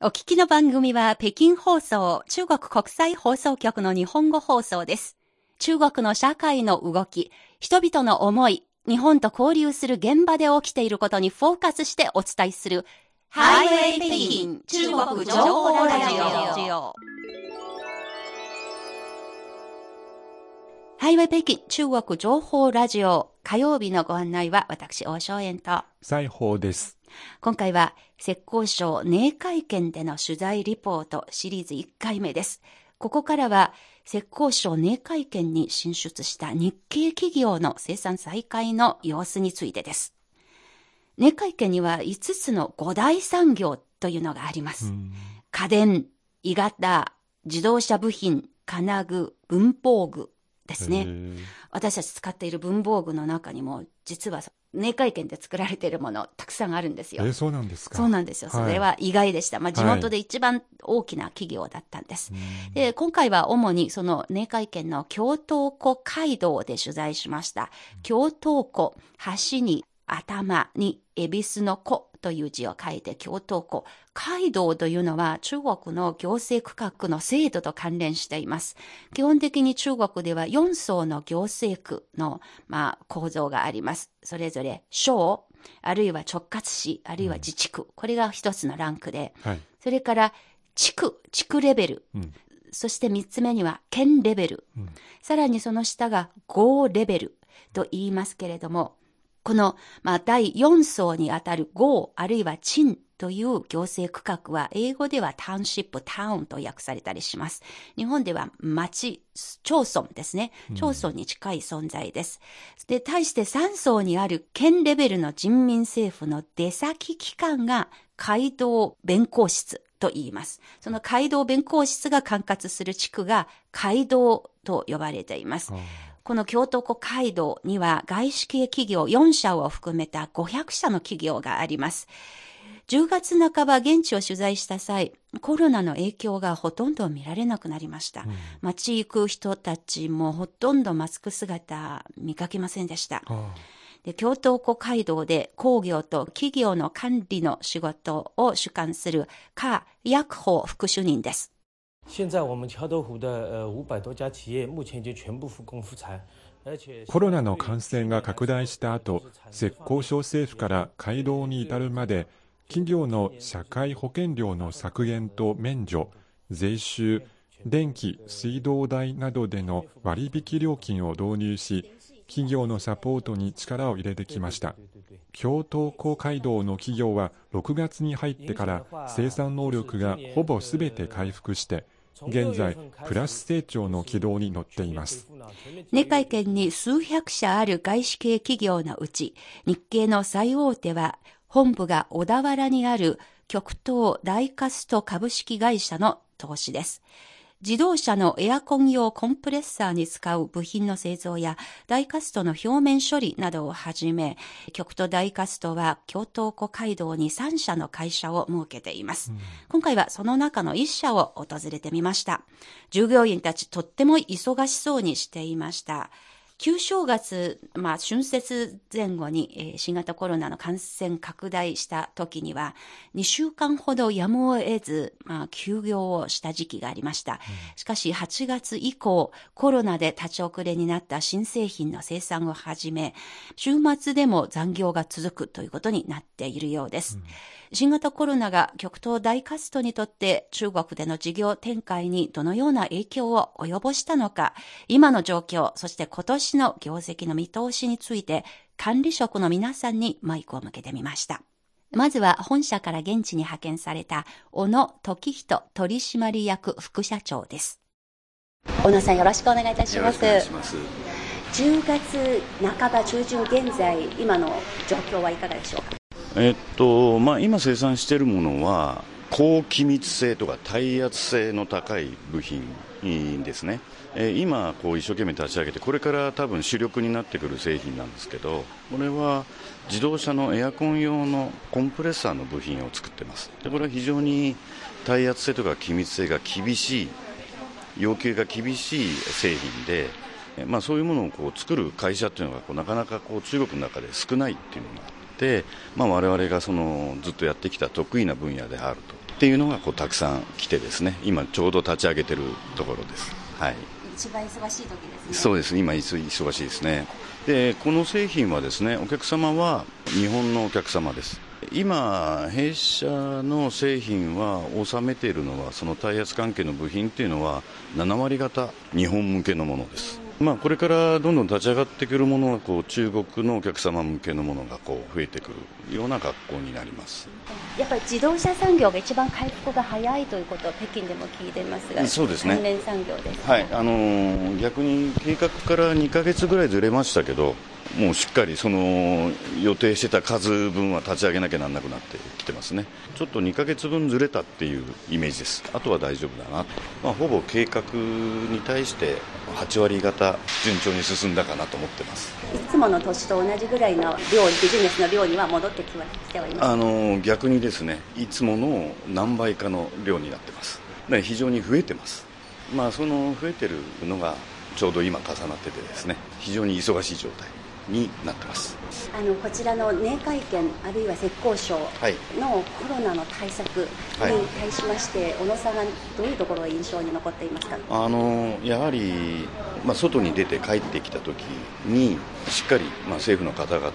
お聞きの番組は北京放送中国国際放送局の日本語放送です。中国の社会の動き、人々の思い、日本と交流する現場で起きていることにフォーカスしてお伝えするハイウェイ北京中国情報ラジオ。ハイウェイ北京中国情報ラジオ火曜日のご案内は私、大正円と西宝です。今回は浙江省寧会見での取材リポートシリーズ1回目です。ここからは浙江省寧会見に進出した日系企業の生産再開の様子についてです。寧会見には5つの五大産業というのがあります。家電、鋳型、自動車部品、金具、文房具ですね。私たち使っている文房具の中にも実は寧会見で作られているものたくさんあるんですよ。えー、そうなんですかそうなんですよ。それは意外でした。まあ、地元で一番大きな企業だったんです。で、今回は主にその寧会見の京東湖街道で取材しました。京東湖、橋に頭に恵比寿の湖という字を書いて京東湖。街道というのは中国の行政区画の制度と関連しています。基本的に中国では4層の行政区の、まあ、構造があります。それぞれ省、あるいは直轄市、あるいは自治区。うん、これが一つのランクで。はい、それから地区、地区レベル。うん、そして三つ目には県レベル。うん、さらにその下が郷レベルと言いますけれども、この、まあ、第4層にあたる郷あるいは鎮という行政区画は、英語ではタウンシップ、タウンと訳されたりします。日本では町、町村ですね。町村に近い存在です。うん、で、対して3層にある県レベルの人民政府の出先機関が街道弁公室と言います。その街道弁公室が管轄する地区が街道と呼ばれています。この京都湖街道には外資系企業4社を含めた500社の企業があります。10月半ば現地を取材した際、コロナの影響がほとんど見られなくなりました。うん、街行く人たちもほとんどマスク姿見かけませんでした。で京都湖街道で工業と企業の管理の仕事を主管する夏薬法副主任です。コロナの感染が拡大した後、浙江省政府から街道に至るまで、企業の社会保険料の削減と免除、税収、電気・水道代などでの割引料金を導入し、企業のサポートに力を入れてきました。京東湖街道の企業は6月に入ってから生産能力がほぼすべて回復して、現在、プラス成長の軌道に乗っています。寧会見に数百社ある外資系企業のうち、日系の最大手は、本部が小田原にある極東大カスト株式会社の投資です。自動車のエアコン用コンプレッサーに使う部品の製造やダイカストの表面処理などをはじめ、極東ダイカストは京東湖街道に3社の会社を設けています。うん、今回はその中の1社を訪れてみました。従業員たちとっても忙しそうにしていました。旧正月、まあ、春節前後に、えー、新型コロナの感染拡大した時には、2週間ほどやむを得ず、まあ、休業をした時期がありました。しかし、8月以降、コロナで立ち遅れになった新製品の生産をはじめ、週末でも残業が続くということになっているようです。うん新型コロナが極東大カストにとって中国での事業展開にどのような影響を及ぼしたのか、今の状況、そして今年の業績の見通しについて管理職の皆さんにマイクを向けてみました。まずは本社から現地に派遣された小野時人取締役副社長です。小野さんよろしくお願いいたします。ます10月半ば中旬現在、今の状況はいかがでしょうか？えっとまあ、今生産しているものは高気密性とか耐圧性の高い部品ですね、えー、今こう一生懸命立ち上げてこれから多分主力になってくる製品なんですけどこれは自動車のエアコン用のコンプレッサーの部品を作ってます。でこれは非常に耐圧性とか気密性が厳しい要求が厳しい製品で、まあ、そういうものをこう作る会社っていうのがこうなかなかこう中国の中で少ないっていうのが、まあ、我々がそのずっとやってきた得意な分野であるとっていうのがこうたくさん来てですね今ちょうど立ち上げてるところです。はい一番忙しい時ですね。そうです。今忙しいですね。で、この製品はですね、お客様は日本のお客様です。今、弊社の製品は収めているのは、その耐圧関係の部品っていうのは、7割方日本向けのものです。まあ、これからどんどん立ち上がってくるものがこう中国のお客様向けのものがこう増えてくるような学校になります。やっぱり自動車産業が一番回復が早いということを北京でも聞いてますがそうですね。関連産業です、はい。あのー、逆に計画から2か月ぐらいずれましたけどもうしっかりその予定してた数分は立ち上げなきゃなんなくなってきてますね。ちょっと2か月分ずれたっていうイメージです。あとは大丈夫だな、まあ、ほぼ計画に対して8割方順調に進んだかなと思ってます。いつもの年と同じぐらいの量ビジネスの量には戻ってきてはいます。あの逆にですねいつもの何倍かの量になってます。非常に増えてます。まあその増えてるのがちょうど今重なっててですね非常に忙しい状態になってます。あのこちらの年会見あるいは浙江省のコロナの対策に対しまして、はい、小野さんがどういうところが印象に残っていますか？あのやはり、まあ、外に出て帰ってきた時にしっかり、まあ、政府の方々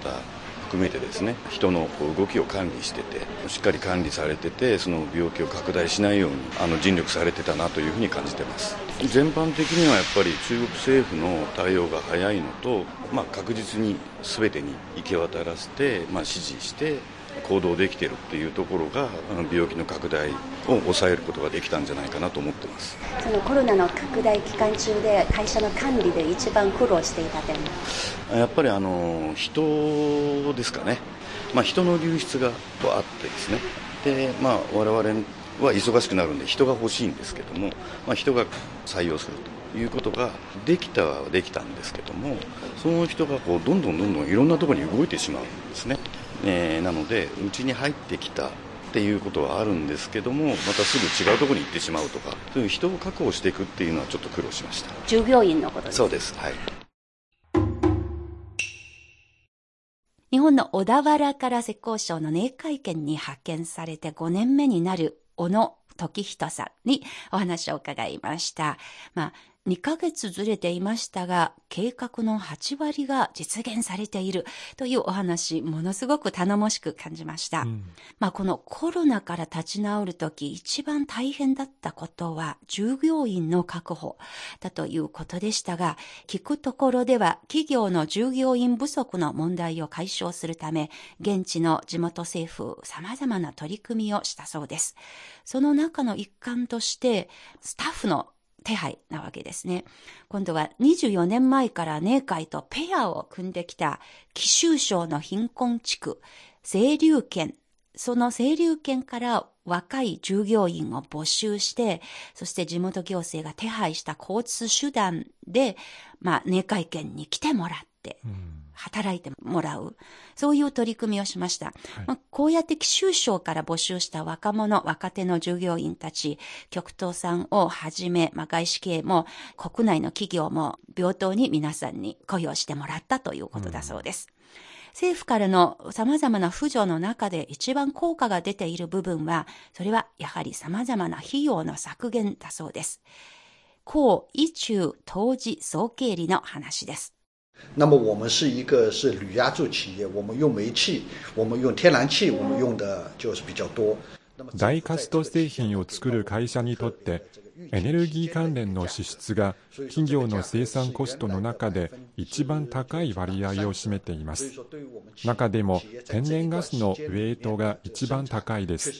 含めてですね人の動きを管理しててしっかり管理されててその病気を拡大しないようにあの尽力されてたなというふうに感じてます。全般的にはやっぱり中国政府の対応が早いのと、まあ、確実に全てに行き渡らせて、まあ、指示して行動できているっていうところが病気の拡大を抑えることができたんじゃないかなと思ってます。そのコロナの拡大期間中で会社の管理で一番苦労していた点。やっぱりあの人ですかね、まあ、人の流出があってですね。で、まあ、我々は忙しくなるんで人が欲しいんですけども、まあ、人が採用するということができたはできたんですけどもその人がこうどんどんどんどんいろんなところに動いてしまうんですねえー、なのでうちに入ってきたっていうことはあるんですけどもまたすぐ違うところに行ってしまうとかそういう人を確保していくっていうのはちょっと苦労しました。従業員のことです。そうです。はい。日本の小田原から浙江省の寧会見に派遣されて5年目になる小野時人さんにお話を伺いました。まあ、2ヶ月ずれていましたが、計画の8割が実現されているというお話、ものすごく頼もしく感じました。うん、まあ、このコロナから立ち直るとき、一番大変だったことは、従業員の確保だということでしたが、聞くところでは、企業の従業員不足の問題を解消するため、現地の地元政府、様々な取り組みをしたそうです。その中の一環として、スタッフの手配なわけですね。今度は24年前から寧会とペアを組んできた紀州省の貧困地区、清流県、その清流県から若い従業員を募集して、そして地元行政が手配した交通手段で、まあ、寧会県に来てもらって、働いてもらう。そういう取り組みをしました。はい、まあ、こうやって紀州省から募集した若者、若手の従業員たち、極東さんをはじめ、まあ、外資系も国内の企業も平等に皆さんに雇用してもらったということだそうです。うん政府からの様々な扶助の中で一番効果が出ている部分は、それはやはり様々な費用の削減だそうです。高一中当時総経理の話です。那么我们是一个是铝压铸企业，我们用煤气，我们用天然气，我们用的就是比较多。大カスト製品を作る会社にとってエネルギー関連の支出が企業の生産コストの中で一番高い割合を占めています中でも天然ガスのウェイトが一番高いです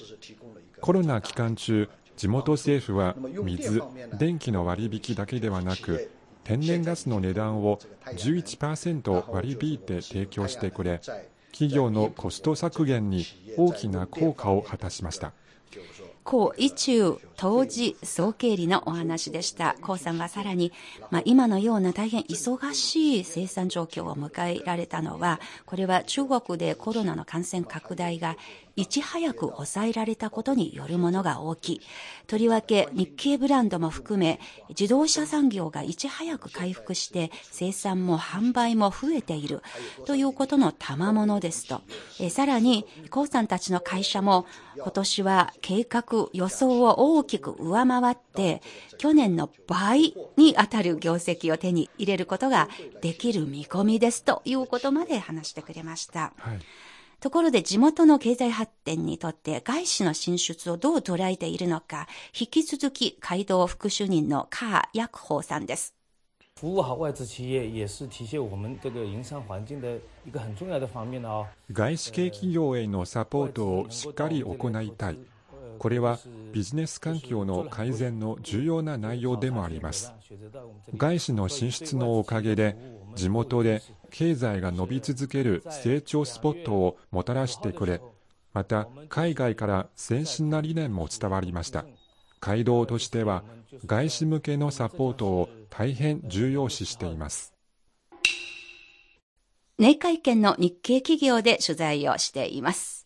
コロナ期間中地元政府は水電気の割引だけではなく天然ガスの値段を11%割り引いて提供してくれ企業のコスト削減に大きな効果を果たしました高一中当時総経理のお話でした。高さんはさらに、まあ、今のような大変忙しい生産状況を迎えられたのは、これは中国でコロナの感染拡大がいち早く抑えられたことによるものが大きい。とりわけ日系ブランドも含め、自動車産業がいち早く回復して生産も販売も増えているということの賜物ですと。えさらに、コウさんたちの会社も今年は計画予想を大きく上回って、去年の倍に当たる業績を手に入れることができる見込みですということまで話してくれました。はいところで地元の経済発展にとって外資の進出をどう捉えているのか、引き続き街道副主任のカー・ヤクホーさんです。服务好外資企業也是体現我們這個營商環境的一個很重要的方面哦。外資系企業へのサポートをしっかり行いたい。これはビジネス環境の改善の重要な内容でもあります。外資の進出のおかげで地元で経済が伸び続ける成長スポットをもたらしてくれ、また海外から先進な理念も伝わりました。街道としては外資向けのサポートを大変重要視しています。内会見の日系企業で取材をしています。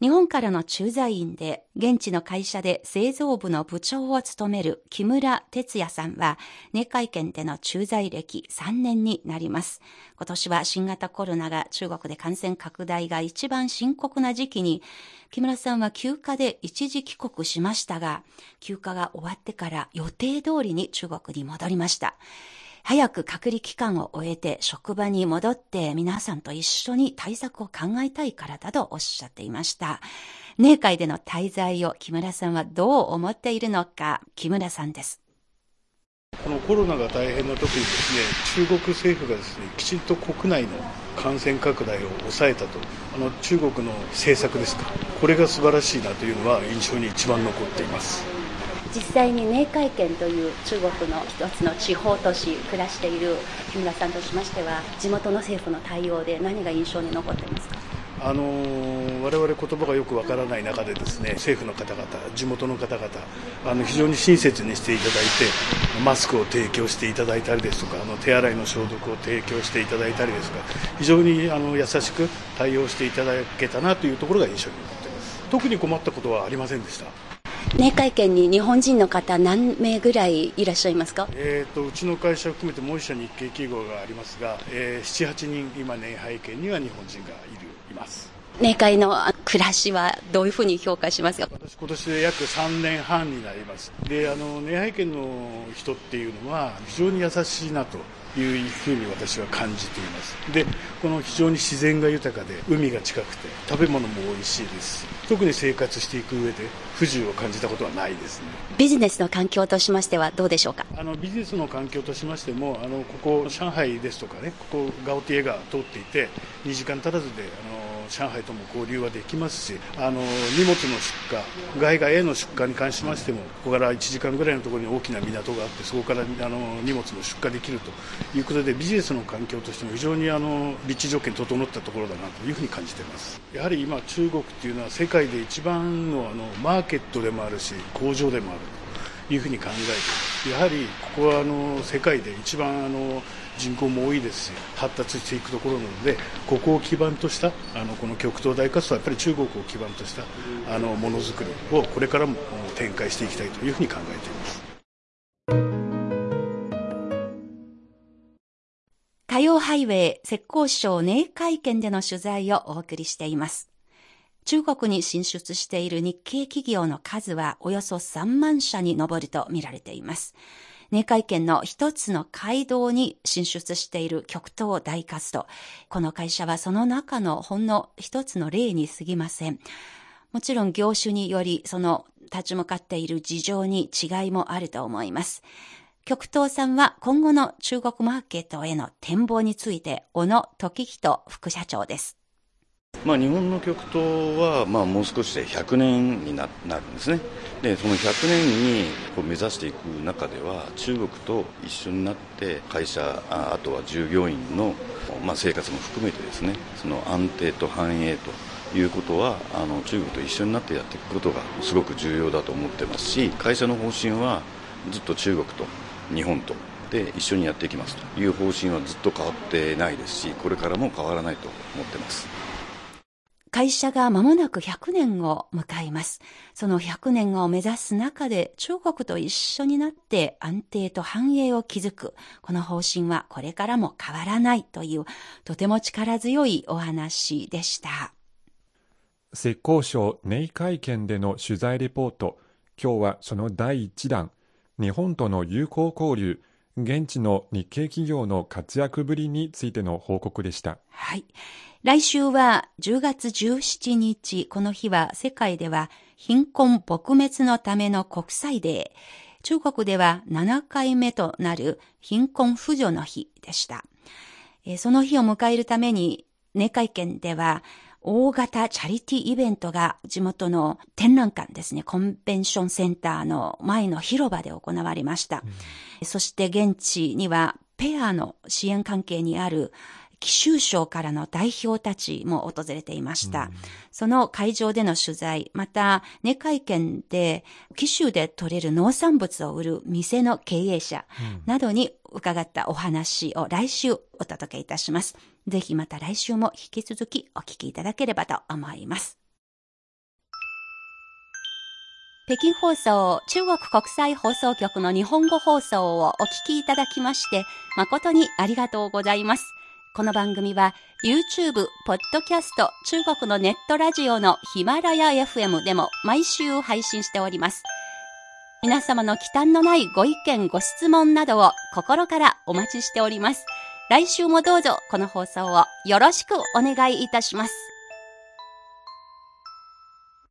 日本からの駐在員で、現地の会社で製造部の部長を務める木村哲也さんは、年会見での駐在歴3年になります。今年は新型コロナが中国で感染拡大が一番深刻な時期に、木村さんは休暇で一時帰国しましたが、休暇が終わってから予定通りに中国に戻りました。早く隔離期間を終えて職場に戻って皆さんと一緒に対策を考えたいからだとおっしゃっていました。年会での滞在を木村さんはどう思っているのか、木村さんです。このコロナが大変な時にですね、中国政府がですね、きちんと国内の感染拡大を抑えたと、あの中国の政策ですか、これが素晴らしいなというのは印象に一番残っています。実際に明海県という中国の一つの地方都市暮らしている木村さんとしましては地元の政府の対応で何が印象に残っていますか？あのー、我々言葉がよくわからない中でですね政府の方々、地元の方々あの非常に親切にしていただいてマスクを提供していただいたりですとかあの手洗いの消毒を提供していただいたりですとか非常にあの優しく対応していただけたなというところが印象に残っています特に困ったことはありませんでした。明会見に日本人の方何名ぐらいいらっしゃいますか、えーと、うちの会社を含めてもう一社日系企業がありますが、えー、7、8人今年拝見には日本人がいるいます。年会の暮らしはどういうふうに評価しますか？私今年で約3年半になります。であの年拝見の人っていうのは非常に優しいなというふうに私は感じています。でこの非常に自然が豊かで海が近くて食べ物も美味しいです。特に生活していく上で不自由を感じたことはないですね。ビジネスの環境としましてはどうでしょうか？あのビジネスの環境としましてもあのここ上海ですとかねここガオティエが通っていて2時間足らずであの上海とも交流はできますしあの荷物の出荷外貨への出荷に関しましてもここから1時間ぐらいのところに大きな港があってそこからあの荷物の出荷できるということでビジネスの環境としても非常にあの立地条件整ったところだなというふうに感じています。やはり今中国っていうのは世界で一番のあのマーケットでもあるし工場でもあるというふうに考えてやはりここはあの世界で一番あの人口も多いですし発達していくところなのでここを基盤としたあのこの極東大活動はやっぱり中国を基盤としたあのものづくりをこれからも展開していきたいというふうに考えています。火曜ハイウェイ浙江省寧海県での取材をお送りしています。中国に進出している日系企業の数はおよそ3万社に上ると見られています。寧海県の一つの街道に進出している極東大活動。この会社はその中のほんの一つの例に過ぎません。もちろん業種によりその立ち向かっている事情に違いもあると思います。極東さんは今後の中国マーケットへの展望について、小野時人副社長です。まあ、日本の極東は、まあ、もう少しで100年になるんですねでその100年にこう目指していく中では中国と一緒になって会社あとは従業員の、まあ、生活も含めてですねその安定と繁栄ということはあの中国と一緒になってやっていくことがすごく重要だと思ってますし会社の方針はずっと中国と日本とで一緒にやっていきますという方針はずっと変わってないですしこれからも変わらないと思ってます。会社が間もなく100年を迎えます。その100年を目指す中で中国と一緒になって安定と繁栄を築く。この方針はこれからも変わらないというとても力強いお話でした。浙江省寧海県での取材レポート。今日はその第1弾。日本との友好交流。現地の日系企業の活躍ぶりについての報告でした。はい。来週は10月17日、この日は世界では貧困撲滅のための国際デー。中国では7回目となる貧困扶助の日でした。その日を迎えるために、寧海県では大型チャリティーイベントが地元の展覧館ですね、コンベンションセンターの前の広場で行われました。うんそして現地にはペアの支援関係にある紀州省からの代表たちも訪れていました。うん、その会場での取材、また、根会見で、紀州で取れる農産物を売る店の経営者などに伺ったお話を来週お届けいたします。ぜひまた来週も引き続きお聞きいただければと思います。北京放送中国国際放送局の日本語放送をお聞きいただきまして誠にありがとうございます。この番組は YouTube、ポッドキャスト、中国のネットラジオのヒマラヤ FM でも毎週配信しております。皆様の忌憚のないご意見、ご質問などを心からお待ちしております。来週もどうぞこの放送をよろしくお願いいたします。